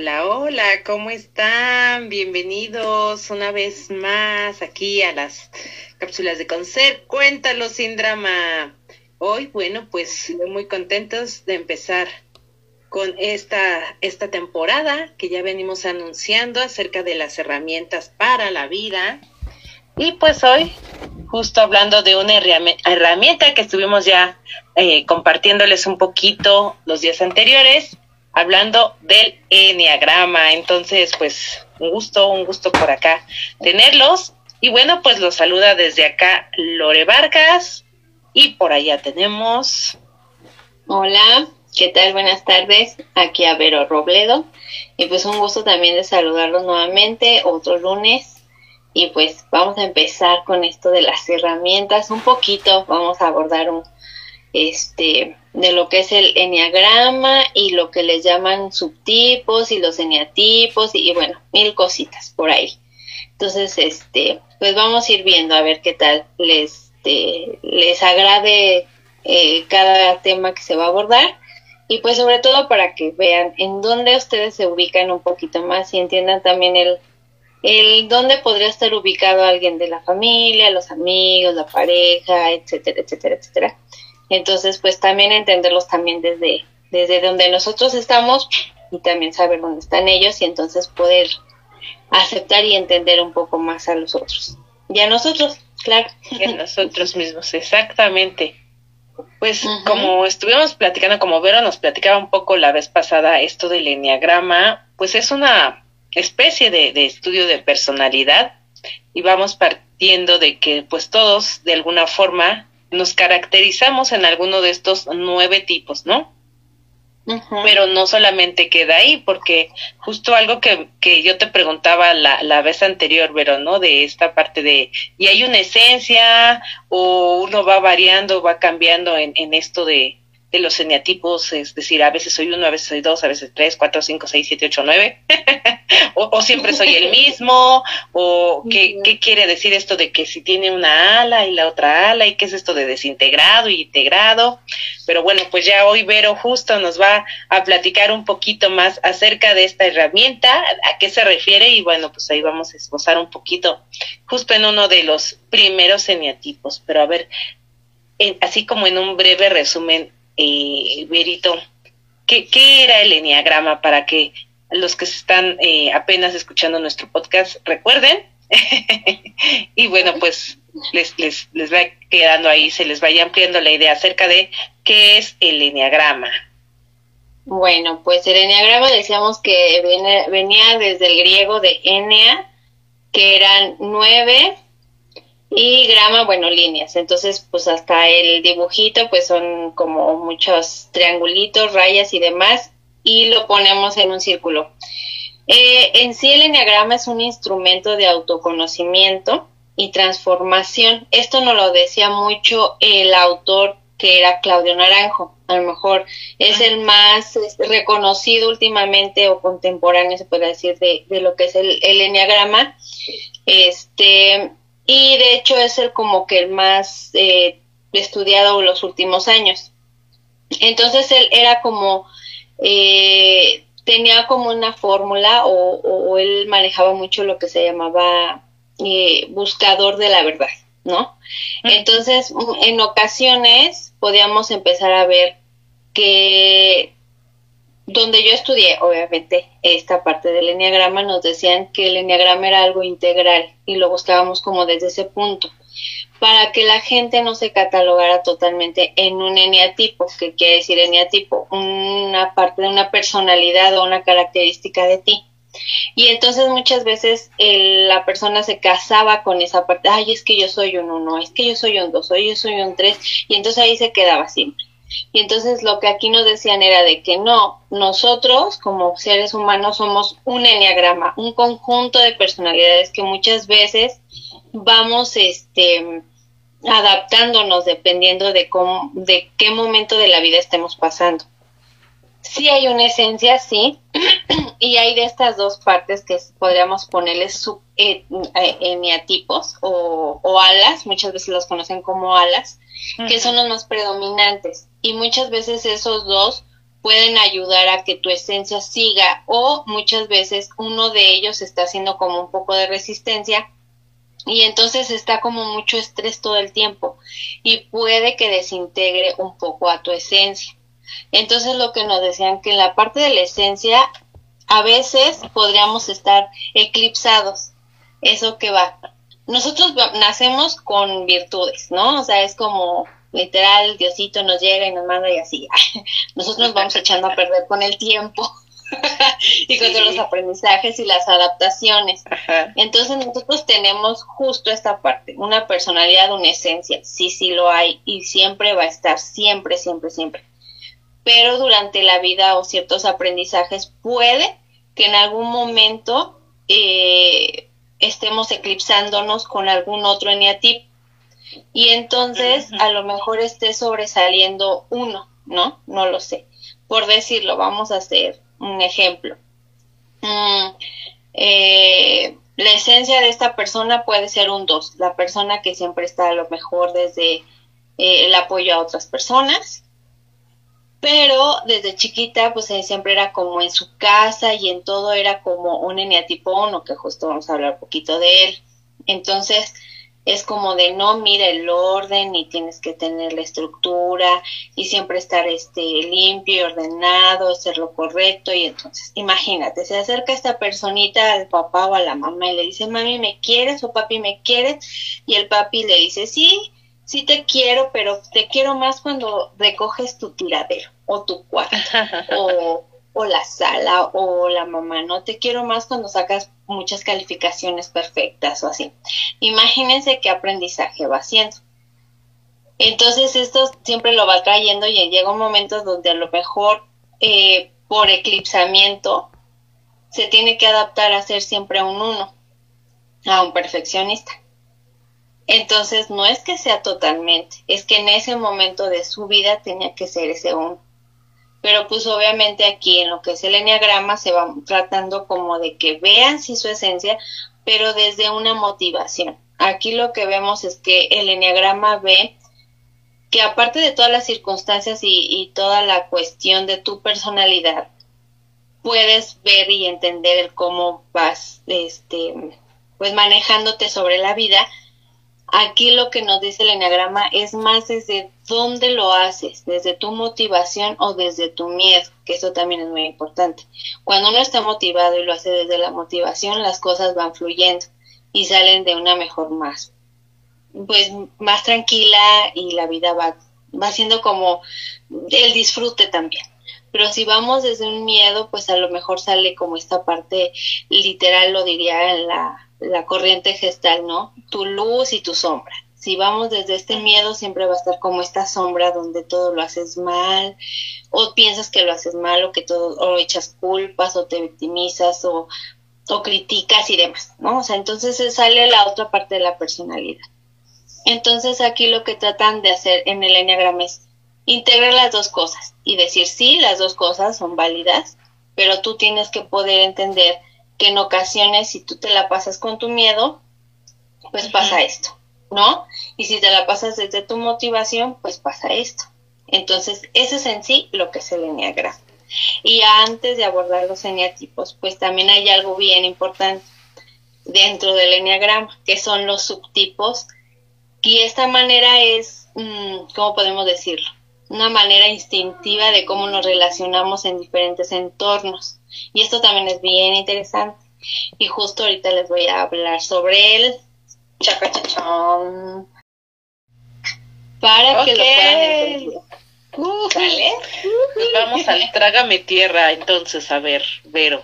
Hola, hola, ¿cómo están? Bienvenidos una vez más aquí a las cápsulas de Concer. Cuéntalo sin drama. Hoy, bueno, pues muy contentos de empezar con esta, esta temporada que ya venimos anunciando acerca de las herramientas para la vida. Y pues hoy, justo hablando de una herramienta que estuvimos ya eh, compartiéndoles un poquito los días anteriores, hablando del enneagrama. Entonces, pues un gusto, un gusto por acá tenerlos. Y bueno, pues los saluda desde acá Lore Vargas. Y por allá tenemos. Hola, ¿qué tal? Buenas tardes. Aquí a Vero Robledo. Y pues un gusto también de saludarlos nuevamente otro lunes. Y pues vamos a empezar con esto de las herramientas. Un poquito vamos a abordar un, este, de lo que es el enneagrama y lo que les llaman subtipos y los eneatipos y, bueno, mil cositas por ahí. Entonces, este, pues vamos a ir viendo a ver qué tal les, este, les agrade eh, cada tema que se va a abordar y pues sobre todo para que vean en dónde ustedes se ubican un poquito más y entiendan también el, el dónde podría estar ubicado alguien de la familia, los amigos, la pareja, etcétera, etcétera, etcétera. Entonces, pues también entenderlos también desde, desde donde nosotros estamos y también saber dónde están ellos y entonces poder aceptar y entender un poco más a los otros. Y a nosotros, claro. Y a nosotros mismos, exactamente. Pues como estuvimos platicando, como Vero nos platicaba un poco la vez pasada esto del enneagrama, pues es una especie de, de estudio de personalidad y vamos partiendo de que pues todos de alguna forma nos caracterizamos en alguno de estos nueve tipos, ¿no? Pero no solamente queda ahí, porque justo algo que, que yo te preguntaba la, la vez anterior, pero ¿no? De esta parte de, ¿y hay una esencia o uno va variando, va cambiando en, en esto de, de los eneatipos, es decir, a veces soy uno, a veces soy dos, a veces tres, cuatro, cinco, seis, siete, ocho, nueve, o, siempre soy el mismo, o ¿qué, qué quiere decir esto de que si tiene una ala y la otra ala, y qué es esto de desintegrado y integrado. Pero bueno, pues ya hoy Vero justo nos va a platicar un poquito más acerca de esta herramienta, a qué se refiere, y bueno, pues ahí vamos a esbozar un poquito, justo en uno de los primeros eneatipos. Pero a ver, así como en un breve resumen, eh, Verito, ¿qué, ¿qué, era el enneagrama para que los que están eh, apenas escuchando nuestro podcast recuerden? y bueno, pues les, les, les va quedando ahí, se les vaya ampliando la idea acerca de qué es el enneagrama. Bueno, pues el enneagrama decíamos que venía desde el griego de ennea, que eran nueve y grama, bueno, líneas. Entonces, pues hasta el dibujito, pues son como muchos triangulitos, rayas y demás, y lo ponemos en un círculo. Eh, en sí, el enneagrama es un instrumento de autoconocimiento y transformación. Esto nos lo decía mucho el autor que era Claudio Naranjo. A lo mejor es el más este, reconocido últimamente o contemporáneo, se puede decir, de, de lo que es el, el enneagrama. Este, y de hecho es el como que el más eh, estudiado los últimos años. Entonces él era como, eh, tenía como una fórmula o, él manejaba mucho lo que se llamaba eh, buscador de la verdad, ¿no? Entonces, en ocasiones podíamos empezar a ver que donde yo estudié, obviamente, esta parte del enneagrama, nos decían que el enneagrama era algo integral y lo buscábamos como desde ese punto, para que la gente no se catalogara totalmente en un eneatipo, que quiere decir eneatipo, una parte de una personalidad o una característica de ti. Y entonces muchas veces la persona se casaba con esa parte, ay, es que yo soy un uno, es que yo soy un dos, yo soy un tres, y entonces ahí se quedaba siempre. Y entonces lo que aquí nos decían era de que no, nosotros como seres humanos somos un enneagrama, un conjunto de personalidades que muchas veces vamos este adaptándonos dependiendo de cómo, de qué momento de la vida estemos pasando. Sí hay una esencia, sí, y hay de estas dos partes que podríamos ponerles sub eh, o, o alas, muchas veces los conocen como alas, que son los más predominantes y muchas veces esos dos pueden ayudar a que tu esencia siga o muchas veces uno de ellos está haciendo como un poco de resistencia y entonces está como mucho estrés todo el tiempo y puede que desintegre un poco a tu esencia. Entonces lo que nos decían que en la parte de la esencia a veces podríamos estar eclipsados. Eso que va. Nosotros nacemos con virtudes, ¿no? O sea, es como literal, Diosito nos llega y nos manda y así. Nosotros nos vamos echando a perder con el tiempo y con los aprendizajes y las adaptaciones. Entonces nosotros tenemos justo esta parte, una personalidad, una esencia, sí, sí lo hay y siempre va a estar, siempre, siempre, siempre. Pero durante la vida o ciertos aprendizajes puede que en algún momento eh, estemos eclipsándonos con algún otro eneatipo y entonces a lo mejor esté sobresaliendo uno, ¿no? No lo sé. Por decirlo, vamos a hacer un ejemplo. Mm, eh, la esencia de esta persona puede ser un dos, la persona que siempre está a lo mejor desde eh, el apoyo a otras personas, pero desde chiquita pues siempre era como en su casa y en todo era como un eneatipo uno, que justo vamos a hablar un poquito de él. Entonces, es como de no mira el orden y tienes que tener la estructura y siempre estar este limpio y ordenado, hacer lo correcto y entonces imagínate, se acerca esta personita al papá o a la mamá y le dice, "Mami, ¿me quieres?" o "Papi, ¿me quieres?" y el papi le dice, "Sí, sí te quiero, pero te quiero más cuando recoges tu tiradero o tu cuarto o o la sala o la mamá, no te quiero más cuando sacas muchas calificaciones perfectas o así. Imagínense qué aprendizaje va haciendo. Entonces esto siempre lo va trayendo y llega un momento donde a lo mejor eh, por eclipsamiento se tiene que adaptar a ser siempre un uno, a un perfeccionista. Entonces no es que sea totalmente, es que en ese momento de su vida tenía que ser ese uno pero pues obviamente aquí en lo que es el enneagrama se va tratando como de que vean si su esencia, pero desde una motivación. Aquí lo que vemos es que el enneagrama ve que aparte de todas las circunstancias y, y toda la cuestión de tu personalidad, puedes ver y entender cómo vas, este, pues manejándote sobre la vida, Aquí lo que nos dice el enneagrama es más desde dónde lo haces, desde tu motivación o desde tu miedo, que eso también es muy importante. Cuando uno está motivado y lo hace desde la motivación, las cosas van fluyendo y salen de una mejor más, pues más tranquila y la vida va, va siendo como el disfrute también. Pero si vamos desde un miedo, pues a lo mejor sale como esta parte literal, lo diría en la la corriente gestal, ¿no? Tu luz y tu sombra. Si vamos desde este miedo, siempre va a estar como esta sombra donde todo lo haces mal, o piensas que lo haces mal, o que todo, o echas culpas, o te victimizas, o, o criticas y demás, ¿no? O sea, entonces sale la otra parte de la personalidad. Entonces aquí lo que tratan de hacer en el enneagrama es integrar las dos cosas y decir, sí, las dos cosas son válidas, pero tú tienes que poder entender que en ocasiones si tú te la pasas con tu miedo, pues pasa esto, ¿no? Y si te la pasas desde tu motivación, pues pasa esto. Entonces, ese es en sí lo que es el enneagrama. Y antes de abordar los eneatipos, pues también hay algo bien importante dentro del enneagrama, que son los subtipos. Y esta manera es, mm, ¿cómo podemos decirlo? Una manera instintiva de cómo nos relacionamos en diferentes entornos. Y esto también es bien interesante. Y justo ahorita les voy a hablar sobre él. Chacachachón. Para que lo puedan entender. Pues vamos al Trágame Tierra, entonces, a ver, Vero.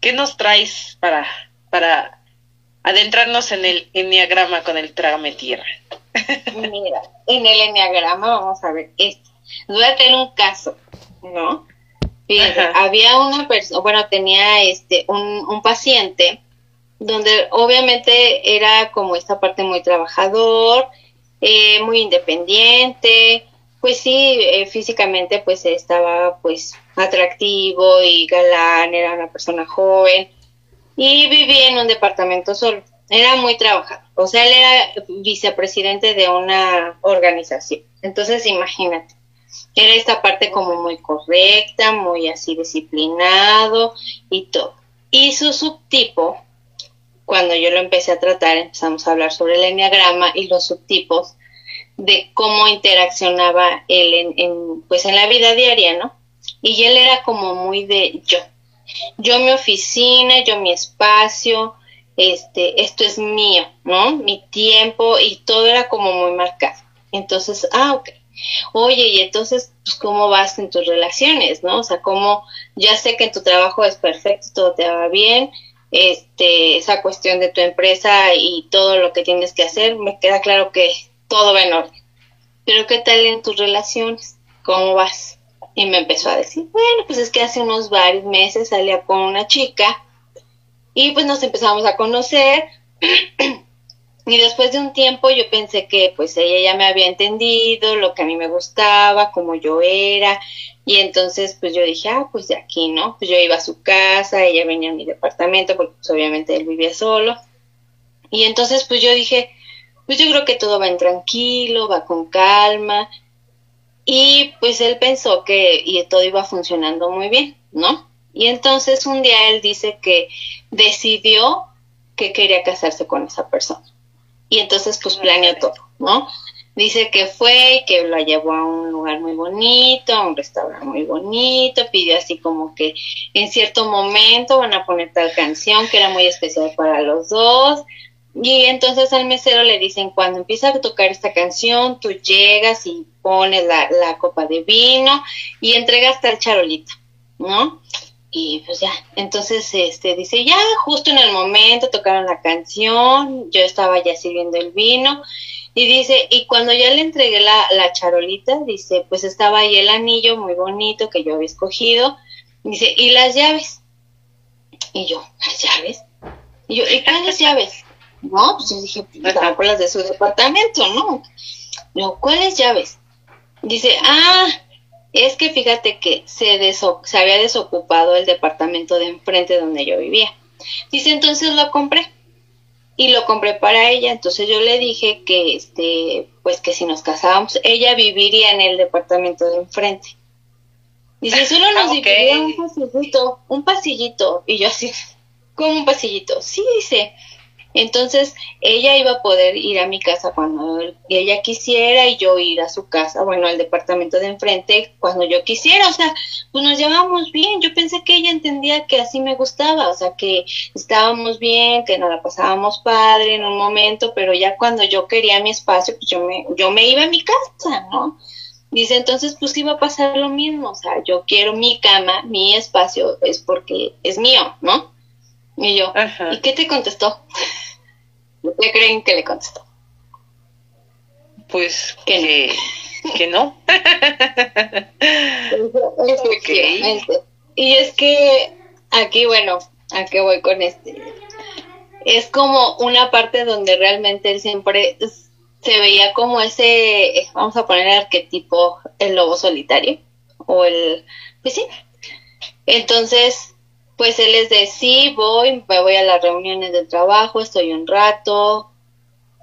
¿Qué nos traes para, para adentrarnos en el enneagrama con el Trágame Tierra? Mira, en el enneagrama vamos a ver esto. Voy a tener un caso, ¿no? Había una persona, bueno, tenía este un, un paciente donde obviamente era como esta parte muy trabajador, eh, muy independiente, pues sí, eh, físicamente pues estaba pues atractivo y galán, era una persona joven y vivía en un departamento solo, era muy trabajador, o sea, él era vicepresidente de una organización, entonces imagínate, Era esta parte como muy correcta, muy así disciplinado y todo. Y su subtipo, cuando yo lo empecé a tratar, empezamos a hablar sobre el enneagrama y los subtipos de cómo interaccionaba él en, pues en la vida diaria, ¿no? Y él era como muy de yo. Yo mi oficina, yo mi espacio, este, esto es mío, ¿no? Mi tiempo y todo era como muy marcado. Entonces, ah, ok. Oye, y entonces, pues, ¿cómo vas en tus relaciones, no? O sea, cómo, ya sé que en tu trabajo es perfecto, todo te va bien, este, esa cuestión de tu empresa y todo lo que tienes que hacer, me queda claro que todo va en orden. Pero ¿qué tal en tus relaciones? ¿Cómo vas? Y me empezó a decir, bueno, pues es que hace unos varios meses salía con una chica y pues nos empezamos a conocer. y después de un tiempo yo pensé que pues ella ya me había entendido lo que a mí me gustaba, como yo era. Y entonces pues yo dije, ah, pues de aquí, ¿no? Pues yo iba a su casa, ella venía a mi departamento porque pues obviamente él vivía solo. Y entonces pues yo dije, pues yo creo que todo va en tranquilo, va con calma. Y pues él pensó que y todo iba funcionando muy bien, ¿no? Y entonces un día él dice que decidió que quería casarse con esa persona. Y entonces pues planeó todo, ¿no? Dice que fue y que lo llevó a un lugar muy bonito, a un restaurante muy bonito, pidió así como que en cierto momento van a poner tal canción que era muy especial para los dos. Y entonces al mesero le dicen, cuando empieza a tocar esta canción, tú llegas y pones la, la copa de vino y entregas tal charolita, ¿no? Y pues ya, entonces este dice, ya justo en el momento tocaron la canción, yo estaba ya sirviendo el vino y dice, y cuando ya le entregué la, la charolita, dice, pues estaba ahí el anillo muy bonito que yo había escogido, dice, y las llaves. Y yo, ¿las llaves? Y yo, ¿y cuáles llaves? No, pues yo dije, pues las de su departamento, ¿no? Yo, ¿cuáles llaves? Dice, ah, es que fíjate que se, se había desocupado el departamento de enfrente donde yo vivía. Dice, entonces lo compré. Y lo compré para ella. Entonces yo le dije que, este, pues que si nos casábamos, ella viviría en el departamento de enfrente. Dice, solo nos okay. un pasillito, un pasillito. Y yo así, como un pasillito. Sí, dice, entonces ella iba a poder ir a mi casa cuando ella quisiera y yo ir a su casa, bueno, al departamento de enfrente cuando yo quisiera, o sea, pues nos llevamos bien. Yo pensé que ella entendía que así me gustaba, o sea, que estábamos bien, que nos la pasábamos padre en un momento, pero ya cuando yo quería mi espacio, pues yo me, yo me iba a mi casa, ¿no? Dice, entonces pues iba a pasar lo mismo, o sea, yo quiero mi cama, mi espacio, es porque es mío, ¿no? Y yo, ¿y qué te contestó? ¿Qué creen que le contestó? Pues que, que no. Y es que aquí, bueno, ¿a qué voy con este? Es como una parte donde realmente él siempre se veía como ese, vamos a poner el arquetipo, el lobo solitario, o el, pues sí. Entonces, pues él es de sí, voy, me voy a las reuniones de trabajo, estoy un rato,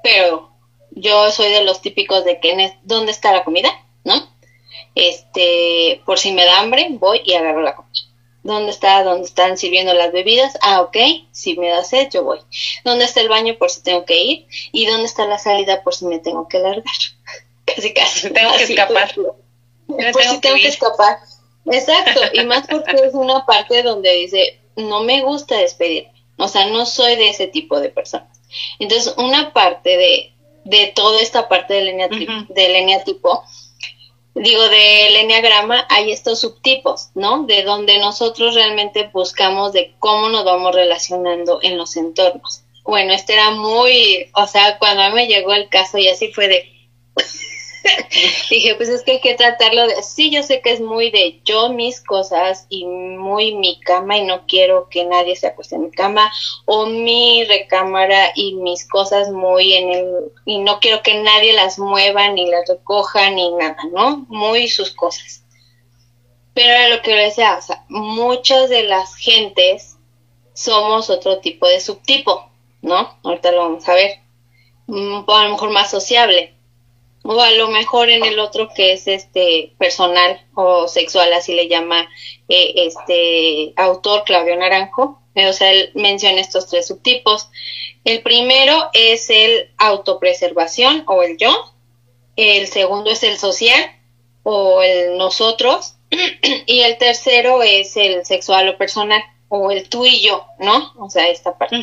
pero yo soy de los típicos de que, ¿dónde está la comida? ¿No? Este, por si me da hambre, voy y agarro la comida. ¿Dónde está? ¿Dónde están sirviendo las bebidas? Ah, ok. Si me da sed, yo voy. ¿Dónde está el baño por si tengo que ir? ¿Y dónde está la salida por si me tengo que largar? casi, casi. Tengo que escapar. Por, si tengo que escapar. Exacto, y más porque es una parte donde dice, no me gusta despedirme, o sea, no soy de ese tipo de personas. Entonces, una parte de, de toda esta parte del, eneatipo, digo, del eneagrama, hay estos subtipos, ¿no? De donde nosotros realmente buscamos de cómo nos vamos relacionando en los entornos. Bueno, este era muy, o sea, cuando a mí me llegó el caso y así fue de... dije, pues es que hay que tratarlo de, sí, yo sé que es muy de yo mis cosas y muy mi cama y no quiero que nadie se acueste en mi cama o mi recámara y mis cosas muy en el, y no quiero que nadie las mueva ni las recoja ni nada, ¿no? Muy sus cosas. Pero era lo que yo decía, o sea, muchas de las gentes somos otro tipo de subtipo, ¿no? Ahorita lo vamos a ver. Mm, a lo mejor más sociable o a lo mejor en el otro que es este personal o sexual, así le llama eh, este autor Claudio Naranjo, o sea, él menciona estos tres subtipos. El primero es el autopreservación o el yo, el segundo es el social o el nosotros, y el tercero es el sexual o personal o el tú y yo, ¿no? O sea, esta parte.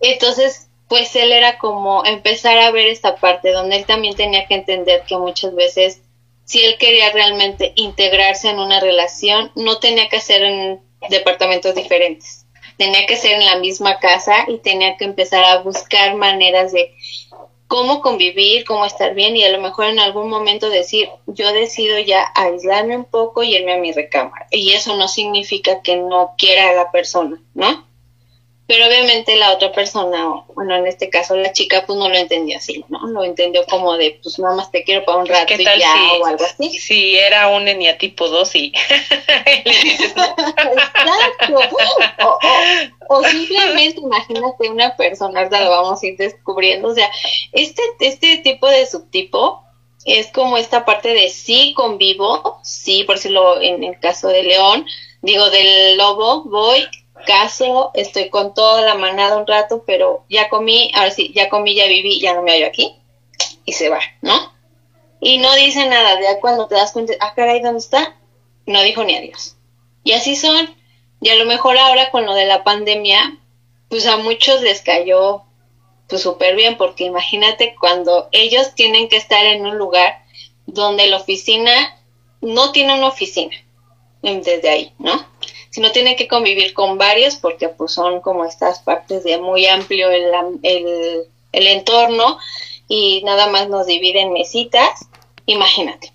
Entonces, pues él era como empezar a ver esta parte donde él también tenía que entender que muchas veces si él quería realmente integrarse en una relación, no tenía que ser en departamentos diferentes, tenía que ser en la misma casa y tenía que empezar a buscar maneras de cómo convivir, cómo estar bien y a lo mejor en algún momento decir, yo decido ya aislarme un poco y irme a mi recámara. Y eso no significa que no quiera a la persona, ¿no? Obviamente la otra persona, bueno, en este caso la chica, pues no lo entendió así, ¿no? Lo entendió como de, pues nada más te quiero para un rato y ya, o algo así. Si era un eniatipo 2 y Exacto. O, simplemente imagínate una persona, ahorita lo vamos a ir descubriendo, o sea, este, este tipo de subtipo es como esta parte de sí convivo, sí, por decirlo en el caso de León, digo del lobo, voy, caso, estoy con toda la manada un rato, pero ya comí, ahora sí, ya comí, ya viví, ya no me hallo aquí, y se va, ¿no? Y no dice nada, ya cuando te das cuenta, ah, caray, ¿dónde está? No dijo ni adiós. Y así son, y a lo mejor ahora con lo de la pandemia, pues a muchos les cayó pues súper bien, porque imagínate cuando ellos tienen que estar en un lugar donde la oficina no tiene una oficina, desde ahí, ¿no? Sino tiene que convivir con varios porque pues son como estas partes de muy amplio el, el, el entorno y nada más nos dividen mesitas, imagínate.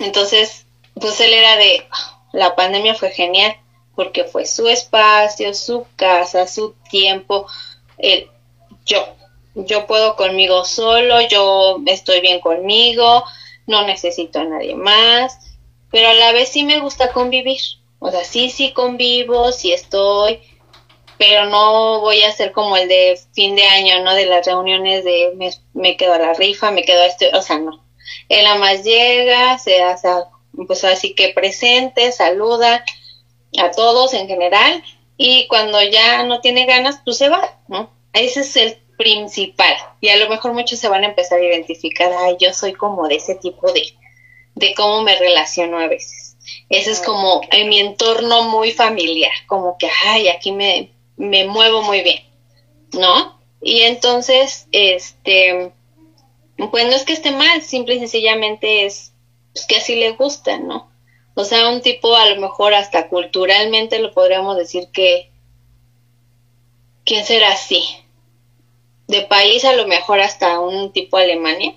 Entonces, pues él era de, la pandemia fue genial porque fue su espacio, su casa, su tiempo, el yo. Yo puedo conmigo solo, yo estoy bien conmigo, no necesito a nadie más, pero a la vez sí me gusta convivir. O sea, sí, sí convivo, sí estoy, pero no voy a ser como el de fin de año, ¿no? De las reuniones de me, quedo a la rifa, me quedo a este, o sea, no. Él nada más llega, se hace, pues así que presente, saluda a todos en general y cuando ya no tiene ganas, pues se va, ¿no? Ese es el principal. Y a lo mejor muchos se van a empezar a identificar, ay, yo soy como de ese tipo de, de cómo me relaciono a veces. Ese es como en mi entorno muy familiar, como que, ay, aquí me, me muevo muy bien, ¿no? Y entonces, este, pues no es que esté mal, simple y sencillamente es pues, que así le gusta, ¿no? O sea, un tipo a lo mejor hasta culturalmente lo podríamos decir que, ¿quién será así? De país a lo mejor hasta un tipo Alemania,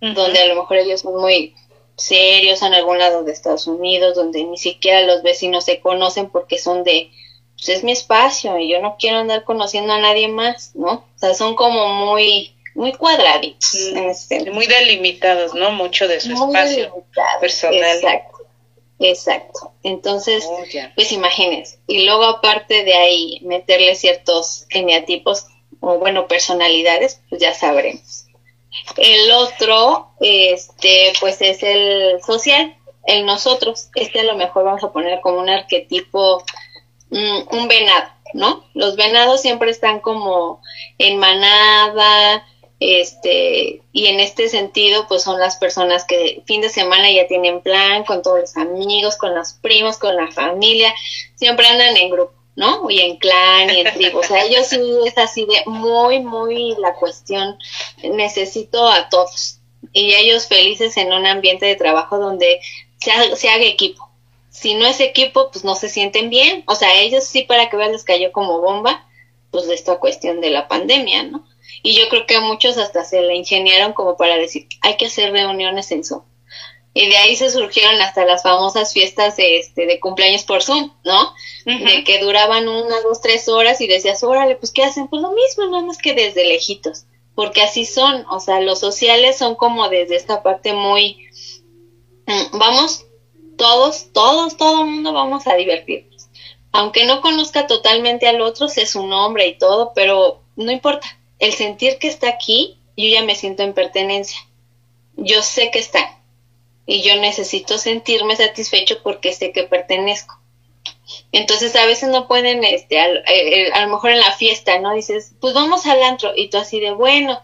donde a lo mejor ellos son muy serios en algún lado de Estados Unidos, donde ni siquiera los vecinos se conocen porque son de, pues es mi espacio y yo no quiero andar conociendo a nadie más, ¿no? O sea, son como muy, muy cuadraditos. Mm, muy delimitados, ¿no? Mucho de su espacio personal. Exacto. Exacto. Entonces, oh, pues imagínense. Y luego aparte de ahí meterle ciertos geniatipos o bueno, personalidades, pues ya sabremos. El otro, este, pues es el social, el nosotros. Este a lo mejor vamos a poner como un arquetipo, mm, un venado, ¿no? Los venados siempre están como en manada, este, y en este sentido, pues son las personas que fin de semana ya tienen plan con todos los amigos, con los primos, con la familia, siempre andan en grupo. ¿No? Y en clan y en tribu. O sea, ellos sí es así de muy, muy la cuestión, necesito a todos. Y ellos felices en un ambiente de trabajo donde se, haga equipo. Si no es equipo, pues no se sienten bien. O sea, ellos sí para que vean les cayó como bomba, pues de esta cuestión de la pandemia, ¿no? Y yo creo que a muchos hasta se le ingeniaron como para decir, hay que hacer reuniones en Zoom y de ahí se surgieron hasta las famosas fiestas de, este, de cumpleaños por Zoom, ¿no? De que duraban una, dos, tres horas y decías, órale, pues ¿qué hacen? Pues lo mismo, nada más que desde lejitos, porque así son, o sea, los sociales son como desde esta parte muy, mm, vamos, todos, todos, todo el mundo vamos a divertirnos. Aunque no conozca totalmente al otro, sé su nombre y todo, pero no importa, el sentir que está aquí, yo ya me siento en pertenencia yo sé que están y yo necesito sentirme satisfecho porque sé que pertenezco. Entonces a veces no pueden, este, a, eh, eh, a, lo mejor en la fiesta, ¿no? Dices, pues vamos al antro y tú así de, bueno,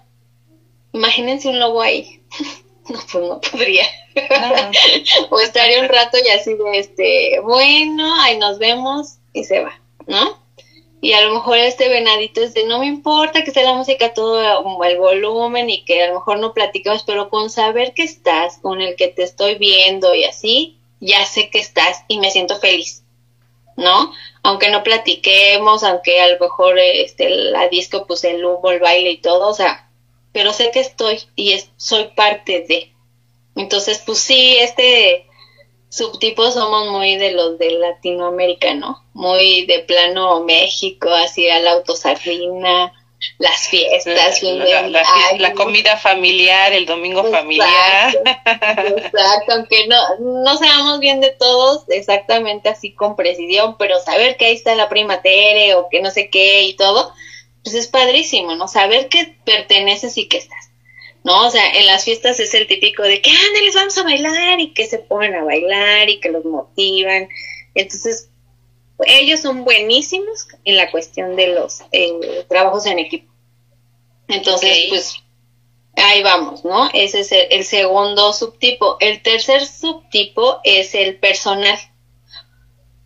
imagínense un lobo ahí. no, pues no podría. o estaría un rato y así de, este, bueno, ahí nos vemos y se va, ¿no? Y a lo mejor este venadito es de, no me importa que sea la música todo el volumen y que a lo mejor no platiquemos, pero con saber que estás, con el que te estoy viendo y así, ya sé que estás y me siento feliz. ¿no? Aunque no platiquemos, aunque a lo mejor este, la disco, pues el humo, el baile y todo, o sea, pero sé que estoy y soy parte de. Entonces, pues sí, este subtipo somos muy de los de Latinoamérica, ¿no? Muy de plano México, así a la autosardina, las fiestas, la, comida familiar, el domingo familiar. Exacto, aunque no, no sabemos bien de todos exactamente así con precisión, pero saber que ahí está la prima Tere o que no sé qué y todo, pues es padrísimo, ¿no? Saber que perteneces y que estás. ¿No? O sea, en las fiestas es el típico de que, les vamos a bailar y que se ponen a bailar y que los motivan. Entonces, ellos son buenísimos en la cuestión de los eh, trabajos en equipo. Entonces, pues ahí vamos, ¿no? Ese es el, segundo subtipo. El tercer subtipo es el personal.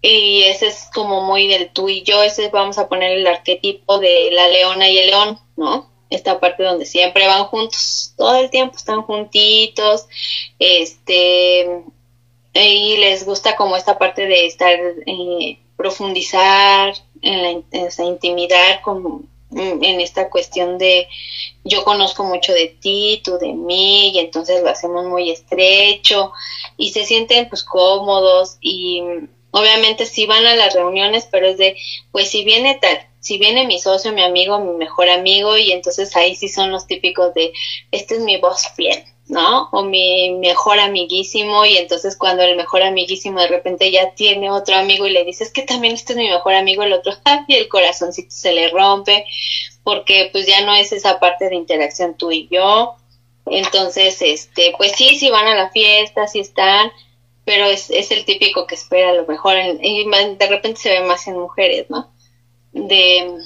Y ese es como muy del tú y yo. Ese vamos a poner el arquetipo de la leona y el león, ¿no? Esta parte donde siempre van juntos, todo el tiempo están juntitos, este, y les gusta como esta parte de estar eh, profundizar en la intimidad con, en esta cuestión de yo conozco mucho de ti, tú de mí, y entonces lo hacemos muy estrecho y se sienten pues cómodos y obviamente sí van a las reuniones, pero es de, pues si viene tal, si viene mi socio, mi amigo, mi mejor amigo, y entonces ahí sí son los típicos de, este es mi voz fiel, ¿no? O mi mejor amiguísimo y entonces cuando el mejor amiguísimo de repente ya tiene otro amigo y le dices que también este es mi mejor amigo, el otro, y el corazoncito se le rompe porque pues ya no es esa parte de interacción tú y yo. Entonces, este, pues sí, sí van a la fiesta, sí están, pero es, es el típico que espera a lo mejor y de repente se ve más en mujeres, ¿no? De,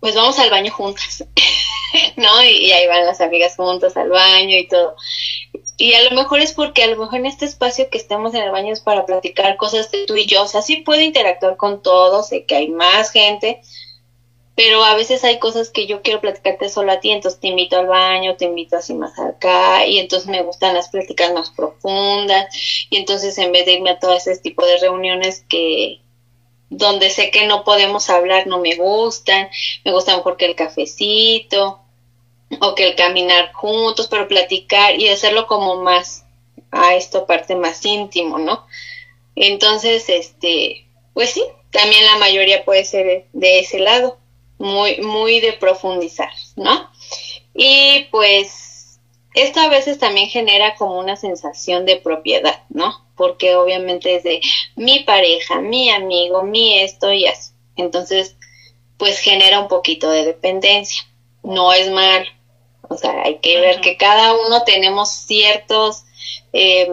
pues vamos al baño juntas. ¿no? Y, ahí van las amigas juntas al baño y todo. Y a lo mejor es porque a lo mejor en este espacio que estemos en el baño es para platicar cosas de tú y yo. O sea, sí puedo interactuar con todos, sé que hay más gente, pero a veces hay cosas que yo quiero platicarte solo a ti, entonces te invito al baño, te invito así más acá, y entonces me gustan las pláticas más profundas, y entonces en vez de irme a todo ese tipo de reuniones que, donde sé que no podemos hablar, no me gustan, me gusta mejor que el cafecito o que el caminar juntos, pero platicar y hacerlo como más a esto parte más íntimo, ¿no? Entonces, este, pues sí, también la mayoría puede ser de ese lado, muy, muy de profundizar, ¿no? Y pues esto a veces también genera como una sensación de propiedad, ¿no? Porque obviamente es de mi pareja, mi amigo, mi esto y así. Entonces, pues genera un poquito de dependencia. No es mal, o sea, hay que ver que cada uno tenemos ciertos eh,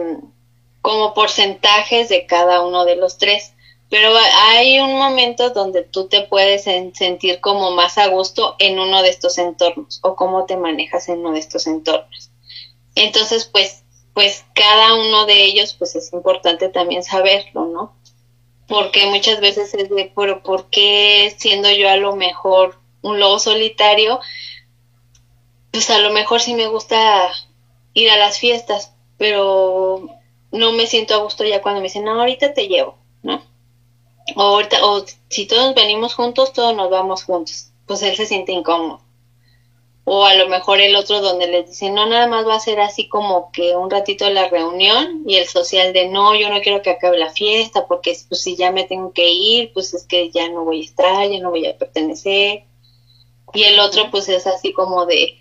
como porcentajes de cada uno de los tres. Pero hay un momento donde tú te puedes sentir como más a gusto en uno de estos entornos o cómo te manejas en uno de estos entornos. Entonces, pues, pues cada uno de ellos, pues es importante también saberlo, ¿no? Porque muchas veces es de, pero ¿por qué siendo yo a lo mejor un lobo solitario? pues a lo mejor sí me gusta ir a las fiestas, pero no me siento a gusto ya cuando me dicen, no, ahorita te llevo, ¿no? O, ahorita, o si todos venimos juntos, todos nos vamos juntos. Pues él se siente incómodo. O a lo mejor el otro donde les dicen, no, nada más va a ser así como que un ratito la reunión y el social de, no, yo no quiero que acabe la fiesta porque pues si ya me tengo que ir, pues es que ya no voy a estar, ya no voy a pertenecer. Y el otro pues es así como de,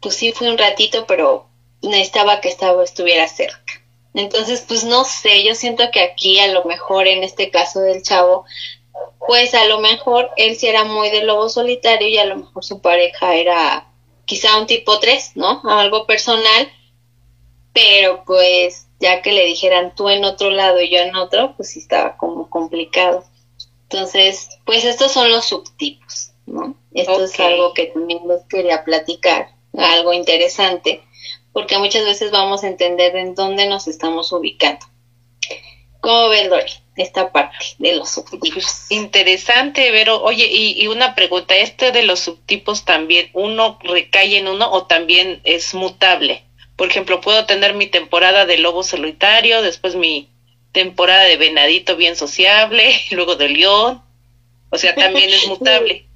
pues sí fui un ratito, pero necesitaba que estaba, estuviera cerca. Entonces, pues no sé, yo siento que aquí a lo mejor en este caso del chavo, pues a lo mejor él sí era muy de lobo solitario y a lo mejor su pareja era quizá un tipo 3, ¿no? Algo personal, pero pues ya que le dijeran tú en otro lado y yo en otro, pues sí estaba como complicado. Entonces, pues estos son los subtipos, ¿no? Esto es algo que también les quería platicar, algo interesante, porque muchas veces vamos a entender en dónde nos estamos ubicando. ¿Cómo ves, Lori, esta parte de los subtipos? Interesante, Vero. Oye, y, y, una pregunta, ¿este de los subtipos también, uno recae en uno o también es mutable? Por ejemplo, puedo tener mi temporada de lobo solitario, después mi temporada de venadito bien sociable, luego de león. O sea, también es mutable.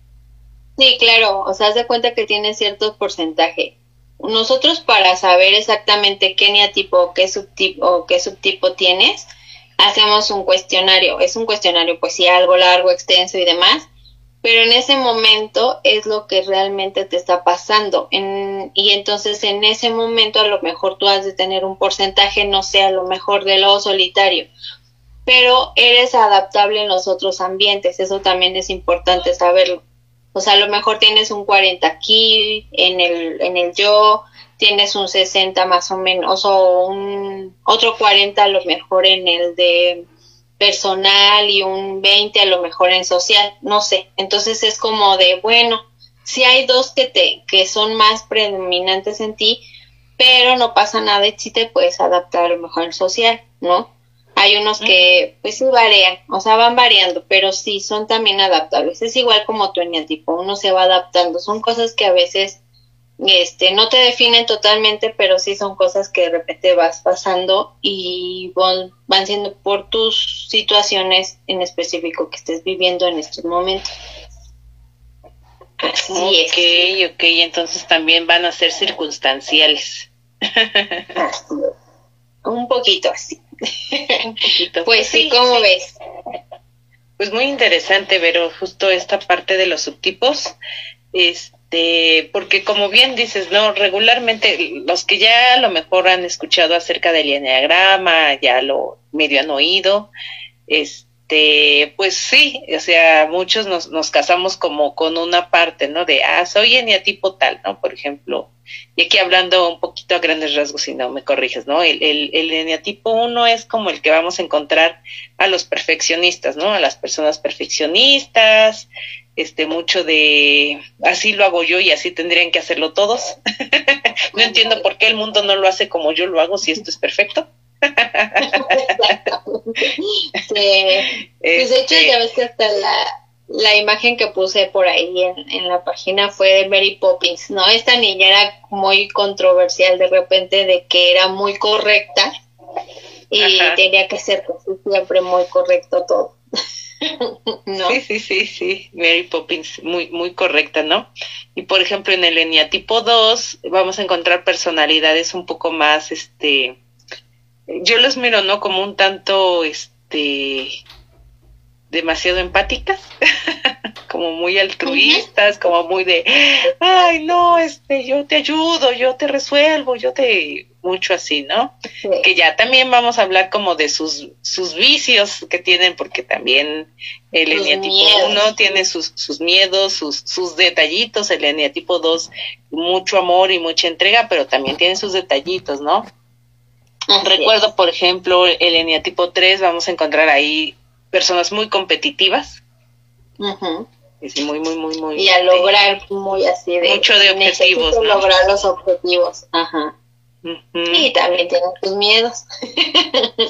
Sí, claro. O sea, haz de cuenta que tiene cierto porcentaje. Nosotros para saber exactamente qué neatipo o qué subtipo, o qué subtipo tienes, hacemos un cuestionario. Es un cuestionario, pues sí, algo largo, extenso y demás, pero en ese momento es lo que realmente te está pasando. y entonces en ese momento a lo mejor tú has de tener un porcentaje, no sé, a lo mejor de lo solitario, pero eres adaptable en los otros ambientes, eso también es importante saberlo. O sea, a lo mejor tienes un 40 aquí en el, en el yo, tienes un 60 más o menos, o un otro 40 a lo mejor en el de personal y un 20 a lo mejor en social, no sé. Entonces es como de, bueno, si hay dos que te que son más predominantes en ti, pero no pasa nada si te puedes adaptar a lo mejor en social, ¿no? Hay unos que pues sí varían, o sea, van variando, pero sí son también adaptables. Es igual como tu tipo, uno se va adaptando. Son cosas que a veces este, no te definen totalmente, pero sí son cosas que de repente vas pasando y van, siendo por tus situaciones en específico que estés viviendo en estos momentos. Así ok, ok, entonces también van a ser circunstanciales. Un poquito así. Un poquito. Pues sí, ¿cómo ves? Pues muy interesante, pero justo esta parte de los subtipos, este este, porque como bien dices, no, regularmente los que ya a lo mejor han escuchado acerca del enneagrama, ya lo medio han oído, este, pues sí, o sea, muchos nos, nos casamos como con una parte, ¿no? De, ah, soy eneatipo tal, ¿no? Por ejemplo, y aquí hablando un poquito a grandes rasgos, si no me corriges, ¿no? El, el, el eneatipo 1 es como el que vamos a encontrar a los perfeccionistas, ¿no? A las personas perfeccionistas, este mucho de así lo hago yo y así tendrían que hacerlo todos. no entiendo por qué el mundo no lo hace como yo lo hago si esto es perfecto. sí. Pues de hecho ya ves que hasta la, la imagen que puse por ahí en, en, la página fue de Mary Poppins, ¿no? Esta niña era muy controversial de repente de que era muy correcta y tenía que ser siempre muy correcto todo. Sí, sí, sí, sí, Mary Poppins, muy, muy correcta, ¿no? Y por ejemplo, en el eneatipo 2 vamos a encontrar personalidades un poco más, este, yo los miro, ¿no? Como un tanto, este, demasiado empáticas, como muy altruistas, como muy de, ay, no, este, yo te ayudo, yo te resuelvo, yo te, mucho así, ¿no? Que ya también vamos a hablar como de sus, sus vicios que tienen, porque también el eneatipo 1 tiene sus, sus miedos, sus, sus detallitos, el eneatipo 2, mucho amor y mucha entrega, pero también tiene sus detallitos, ¿no? Recuerdo, por ejemplo, el eneatipo 3, vamos a encontrar ahí personas muy competitivas. Muy, muy, muy, muy. Y a lograr muy así de. Mucho de objetivos. ¿no? lograr los objetivos. Ajá. Y también tienen sus miedos.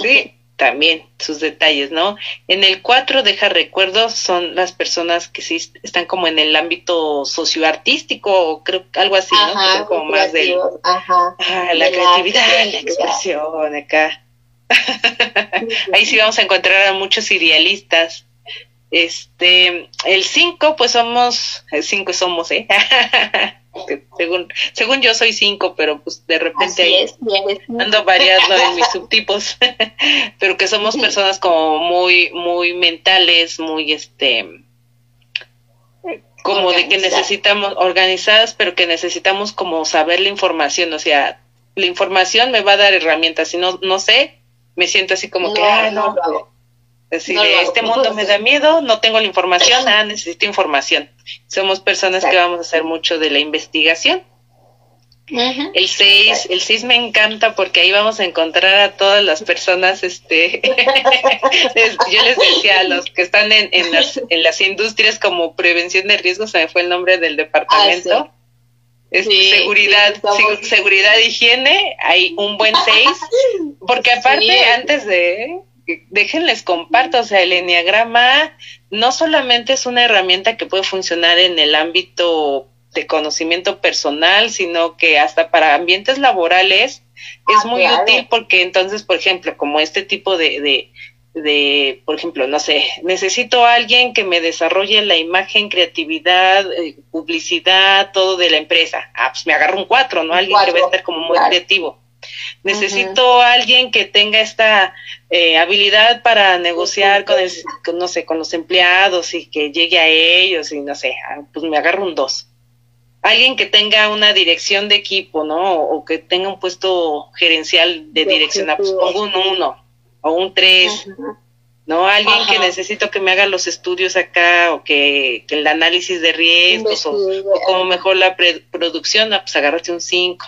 sí, también sus detalles, ¿no? En el 4 deja recuerdos, son las personas que sí están como en el ámbito socioartístico, o creo algo así, ¿no? como más del. Ajá. Ah, la creatividad, la expresión, acá. Ahí sí vamos a encontrar a muchos idealistas. Este, el 5, pues somos, el 5 somos, ¿eh? según, según yo soy 5, pero pues de repente ando variando en mis subtipos, pero que somos personas como muy, muy mentales, muy, este, como de que necesitamos, organizadas, pero que necesitamos como saber la información, o sea, la información me va a dar herramientas, si no, no sé, me siento así como que, ah, no, Decir, este mundo me da miedo, no tengo la información, ah, necesito información. Somos personas que vamos a hacer mucho de la investigación. El 6, el 6 me encanta porque ahí vamos a encontrar a todas las personas, este, yo les decía a los que están en, en, las, en las industrias como prevención de riesgos, se me fue el nombre del departamento. Ah, seguridad, seguridad, higiene, hay un buen 6, porque aparte antes de, déjenles comparto, o sea, el enneagrama no solamente es una herramienta que puede funcionar en el ámbito de conocimiento personal, sino que hasta para ambientes laborales es ah, muy útil porque entonces, por ejemplo, como este tipo de, de, de, por ejemplo, no sé, necesito a alguien que me desarrolle la imagen, creatividad, eh, publicidad, todo de la empresa. Ah, pues me agarro un cuatro, ¿no? Alguien que va a estar como muy creativo. Necesito a alguien que tenga esta eh, habilidad para negociar con, el, no sé, con los empleados y que llegue a ellos y no sé, ah, pues me agarro un dos. Alguien que tenga una dirección de equipo, ¿no? O que tenga un puesto gerencial de dirección, ah, pues pongo un uno o un 3, ¿no? Alguien que necesito que me haga los estudios acá o que, el análisis de riesgos o, como mejor la producción, ah, pues agárrate un 5.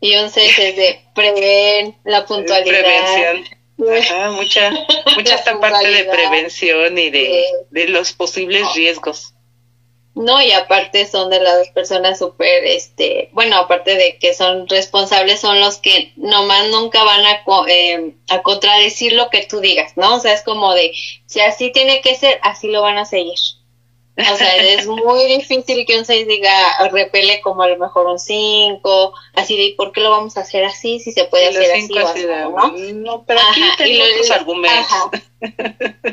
Y un 6 es de preven, la puntualidad. Prevención. Ajá, mucha, mucha esta parte de prevención y de, de los posibles riesgos. No, y aparte son de las personas súper, este, bueno, aparte de que son responsables, son los que nomás nunca van a, eh, a contradecir lo que tú digas, ¿no? O sea, es como de, si así tiene que ser, así lo van a seguir. O sea, es muy difícil que un 6 diga, repele como a lo mejor un 5, así de, ¿por qué lo vamos a hacer así? Si se puede hacer así o ¿no? No, pero aquí tengo otros argumentos.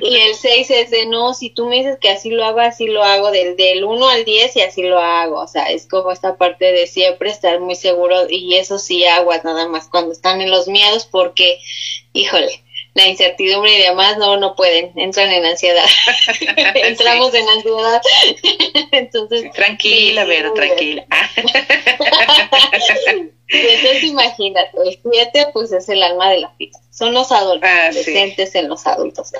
Y el 6 es de, no, si tú me dices que así lo hago, así lo hago, del, del 1 al 10 y así lo hago. O sea, es como esta parte de siempre estar muy seguro y eso sí aguas nada más cuando están en los miedos porque, híjole, la incertidumbre y demás, no, no pueden, entran en ansiedad. Entramos en ansiedad. Entonces. Tranquila, Vero, tranquila. Entonces imagínate, el 7 pues es el alma de la fiesta. Son los adolescentes ah, en los adultos.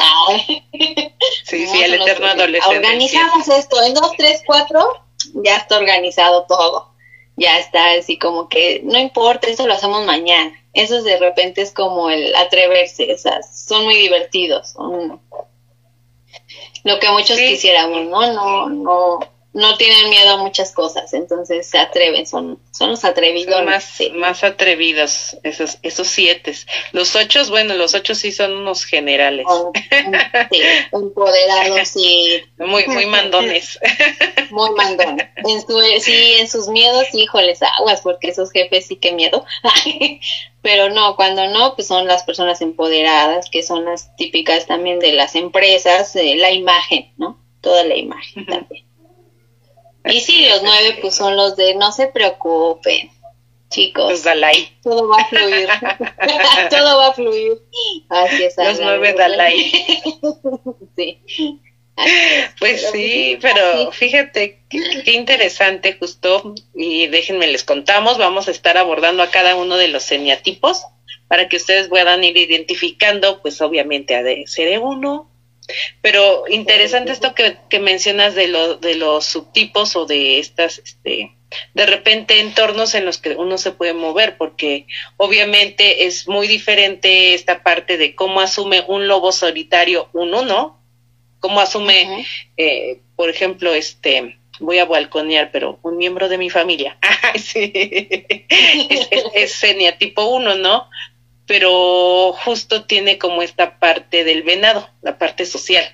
sí, sí, el eterno adolescente. Organizamos esto en 2, 3, 4, ya está organizado todo. Ya está así como que no importa, eso lo hacemos mañana esos de repente es como el atreverse, sea, son muy divertidos, son lo que muchos quisiéramos, ¿no? No, no, no tienen miedo a muchas cosas, entonces se atreven, son, son los atrevidos. más, más atrevidos, esos, esos siete. Los ocho, bueno, los ocho sí son unos generales. sí, empoderados y... Muy, muy mandones. Muy mandones. En su, sí, en sus miedos, híjoles, aguas, porque esos jefes sí que miedo. Pero no, cuando no, pues son las personas empoderadas, que son las típicas también de las empresas, la imagen, ¿no? Toda la imagen también. Y sí, los nueve pues son los de no se preocupen, chicos. Los Dalai. Todo va a fluir. Todo va a fluir. Así es. Los nueve Dalai. sí. Pues sí, pero fíjate qué, interesante justo y déjenme les contamos, vamos a estar abordando a cada uno de los semiatipos para que ustedes puedan ir identificando, pues obviamente a de ser uno, pero interesante esto que, que mencionas de, lo, de los subtipos o de estas, este, de repente entornos en los que uno se puede mover, porque obviamente es muy diferente esta parte de cómo asume un lobo solitario un uno, cómo asume, eh, por ejemplo, este, voy a balconear, pero un miembro de mi familia, sí. es, es, es tipo uno, ¿no? Pero justo tiene como esta parte del venado, la parte social.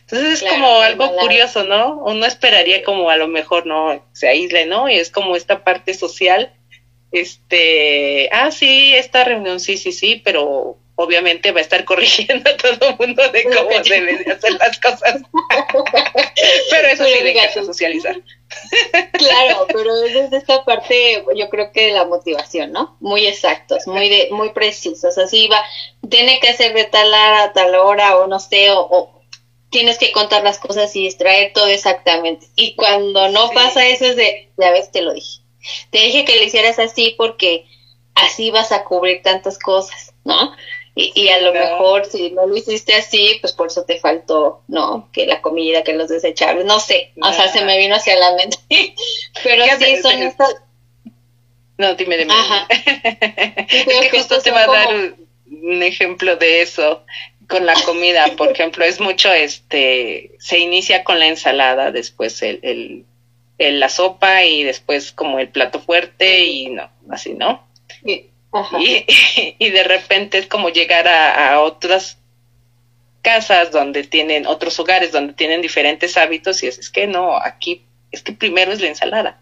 Entonces es como algo curioso, ¿no? Uno esperaría como a lo mejor no se aísle, ¿no? Y es como esta parte social, este, ah, sí, esta reunión, sí, sí, sí, pero obviamente va a estar corrigiendo a todo el mundo de cómo deben de hacer las cosas. pero eso sí deja socializar. claro, pero es de esta parte, yo creo que de la motivación, ¿no? Muy exactos, muy de, muy precisos. Así va, tiene que ser de tal hora a tal hora, o no sé, o, tienes que contar las cosas y distraer todo exactamente. Y cuando no pasa eso es de, ya ves, te lo dije. Te dije que lo hicieras así porque así vas a cubrir tantas cosas, ¿no? Y, a lo mejor si no lo hiciste así, pues por eso te faltó, ¿no? Que la comida, que los desechables, no sé, o sea, se me vino hacia la mente. Pero sí, son estas... No, dime, dime. Ajá. es que justo te va a dar un, ejemplo de eso con la comida, por ejemplo, es mucho, este, se inicia con la ensalada, después el, el, la sopa y después como el plato fuerte y no, así, ¿no? Y, y, de repente es como llegar a, a otras casas donde tienen otros hogares donde tienen diferentes hábitos y es, es que no, aquí es que primero es la ensalada.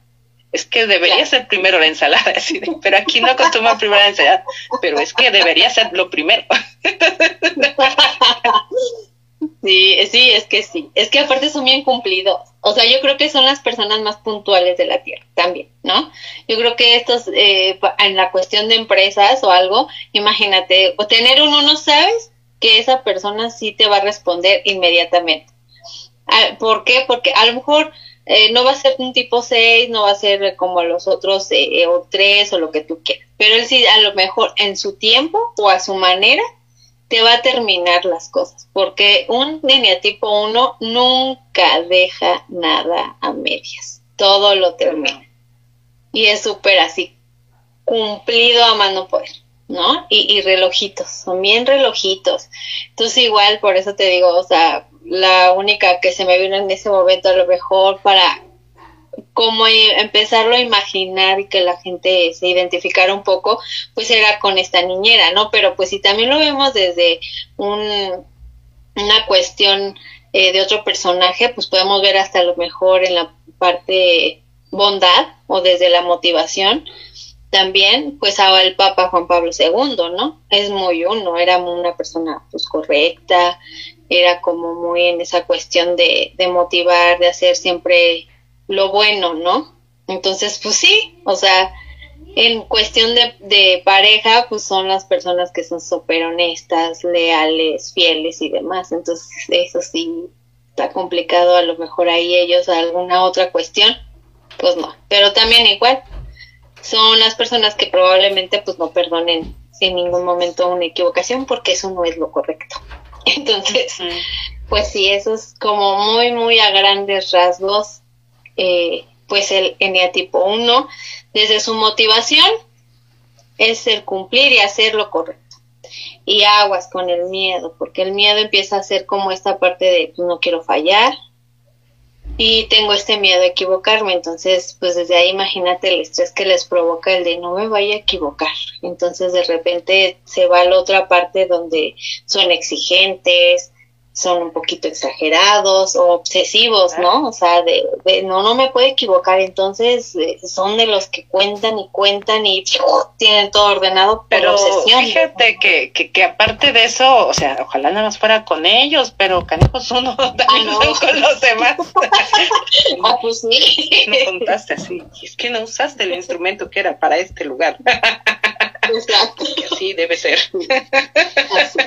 Es que debería ser primero la ensalada, pero aquí no acostumbran primero la ensalada, pero es que debería ser lo primero. Sí, sí, es que sí. Es que aparte son bien cumplidos. O sea, yo creo que son las personas más puntuales de la Tierra también, ¿no? Yo creo que estos, eh, en la cuestión de empresas o algo, imagínate, o tener uno, no sabes que esa persona sí te va a responder inmediatamente. Ah, ¿Por qué? Porque a lo mejor eh, no va a ser un tipo 6, no va a ser como los otros eh, o 3 o lo que tú quieras, pero él sí a lo mejor en su tiempo o a su manera te va a terminar las cosas, porque un tipo 1 nunca deja nada a medias, todo lo termina. Y es súper así, cumplido a mano poder, ¿no? Y, y relojitos, son bien relojitos. Entonces igual, por eso te digo, o sea, la única que se me vino en ese momento a lo mejor para como empezarlo a imaginar y que la gente se identificara un poco, pues era con esta niñera, ¿no? Pero pues si también lo vemos desde un, una cuestión eh, de otro personaje, pues podemos ver hasta lo mejor en la parte bondad o desde la motivación, también pues ahora el Papa Juan Pablo II, ¿no? Es muy uno, era una persona pues correcta, era como muy en esa cuestión de, de motivar, de hacer siempre lo bueno, ¿no? Entonces, pues sí, o sea, en cuestión de, de pareja, pues son las personas que son súper honestas, leales, fieles y demás. Entonces, eso sí está complicado, a lo mejor ahí ellos alguna otra cuestión, pues no. Pero también igual, son las personas que probablemente pues no perdonen en ningún momento una equivocación porque eso no es lo correcto. Entonces, pues sí, eso es como muy, muy a grandes rasgos, eh, pues el eneatipo 1, desde su motivación, es el cumplir y hacer lo correcto. Y aguas con el miedo, porque el miedo empieza a ser como esta parte de pues, no quiero fallar, y tengo este miedo a equivocarme, entonces pues desde ahí imagínate el estrés que les provoca el de no me vaya a equivocar, entonces de repente se va a la otra parte donde son exigentes, son un poquito exagerados o obsesivos, ¿no? O sea, de, no, no me puedo equivocar, entonces eh, son de los que cuentan y cuentan y tienen todo ordenado pero Fíjate que, que, aparte de eso, o sea, ojalá nada más fuera con ellos, pero canijos uno también ah, con los demás. ah, pues sí. No contaste así, es que no usaste el instrumento que era para este lugar. Exacto. así debe ser. Así.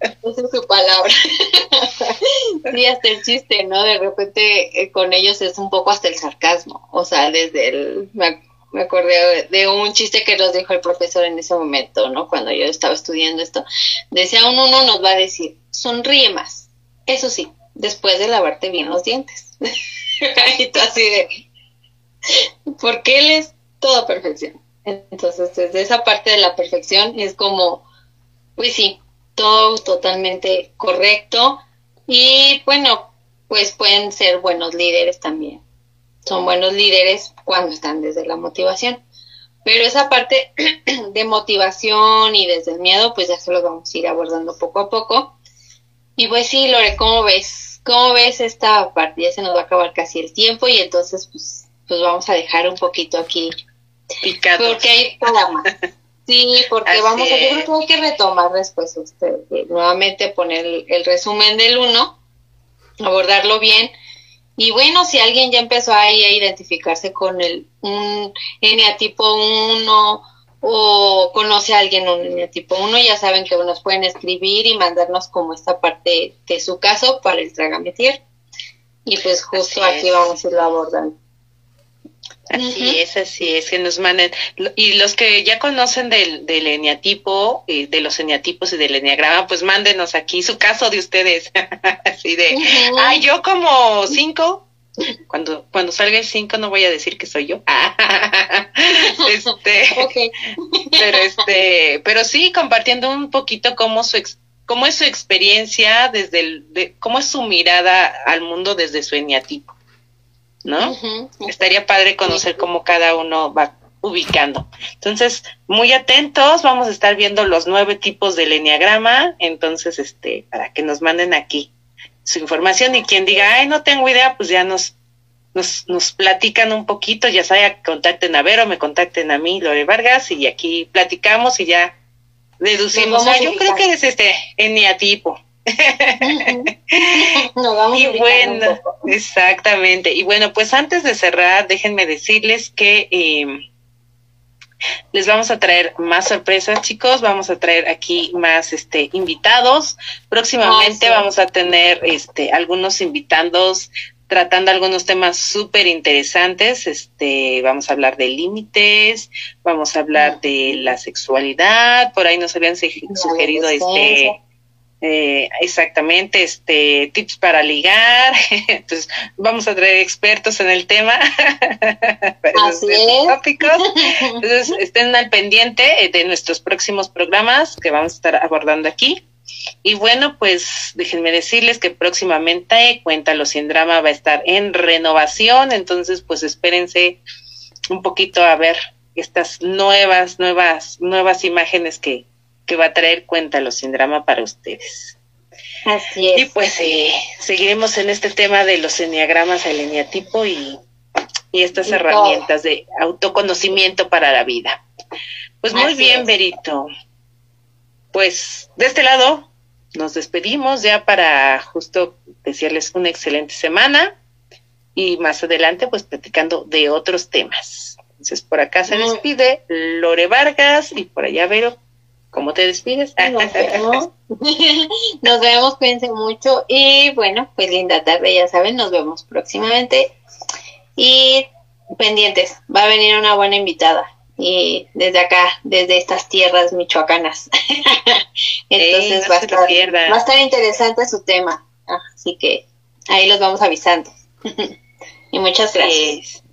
Esa es su palabra. sí, hasta el chiste, ¿no? De repente eh, con ellos es un poco hasta el sarcasmo. O sea, desde el. Me, acordé de un chiste que nos dijo el profesor en ese momento, ¿no? Cuando yo estaba estudiando esto. Decía, un uno nos va a decir, sonríe más. Eso sí, después de lavarte bien los dientes. y tú así de. Porque él es toda perfección. Entonces, desde esa parte de la perfección es como, pues sí, todo totalmente correcto y bueno, pues pueden ser buenos líderes también. Son buenos líderes cuando están desde la motivación. Pero esa parte de motivación y desde el miedo, pues ya se lo vamos a ir abordando poco a poco. Y pues sí, Lore, ¿cómo ves? ¿Cómo ves esta parte? Ya se nos va a acabar casi el tiempo y entonces pues, pues vamos a dejar un poquito aquí porque hay para más. Sí, porque vamos a, yo creo que hay que retomar después usted, eh, nuevamente poner el, resumen del uno, abordarlo bien. Y bueno, si alguien ya empezó ahí a identificarse con el un tipo 1 o conoce a alguien un tipo 1, ya saben que nos pueden escribir y mandarnos como esta parte de su caso para el Tragametier. Y pues justo aquí vamos a irlo abordando. Así es, así es, que nos manden. Y los que ya conocen del, del eneatipo, de los eneatipos y del eneagrama, pues mándenos aquí su caso de ustedes. así de, ay, yo como cinco, Cuando, cuando salga el 5 no voy a decir que soy yo. este, pero este, pero sí compartiendo un poquito cómo su cómo es su experiencia desde el, de, cómo es su mirada al mundo desde su eneatipo, ¿no? Estaría padre conocer cómo cada uno va ubicando. Entonces, muy atentos, vamos a estar viendo los nueve tipos del enneagrama, entonces, este, para que nos manden aquí su información y quien diga, ay, no tengo idea, pues ya nos, nos, nos platican un poquito, ya sea contacten a Vero, me contacten a mí, Lore Vargas, y aquí platicamos y ya deducimos. Yo creo que es este eniatipo. y bueno, exactamente. Y bueno, pues antes de cerrar, déjenme decirles que eh, les vamos a traer más sorpresas, chicos. Vamos a traer aquí más este invitados. Próximamente vamos a tener este algunos invitados tratando algunos temas súper interesantes. Este, vamos a hablar de límites, vamos a hablar de la sexualidad. Por ahí nos habían sugerido este eh, exactamente, este, tips para ligar. Entonces, vamos a traer expertos en el tema. Así. Tópicos. Entonces, estén al pendiente eh, de nuestros próximos programas que vamos a estar abordando aquí. Y bueno, pues déjenme decirles que próximamente Cuéntalo sin drama va a estar en renovación, entonces pues espérense un poquito a ver estas nuevas, nuevas, nuevas imágenes que, que va a traer Cuéntalo sin drama para ustedes. Así es. Y pues eh, seguiremos en este tema de los enneagramas, el eneatipo y, y estas herramientas de autoconocimiento para la vida. Pues muy bien, Berito. Pues de este lado nos despedimos ya para justo decirles una excelente semana y más adelante pues platicando de otros temas. Entonces por acá se despide Lore Vargas y por allá Vero ¿Cómo te despides? Nos vemos. nos vemos, cuídense mucho. Y bueno, pues linda tarde, ya saben, nos vemos próximamente. Y pendientes, va a venir una buena invitada. Y desde acá, desde estas tierras michoacanas. Entonces va, a estar, va a estar interesante su tema. Así que ahí los vamos avisando. y muchas gracias.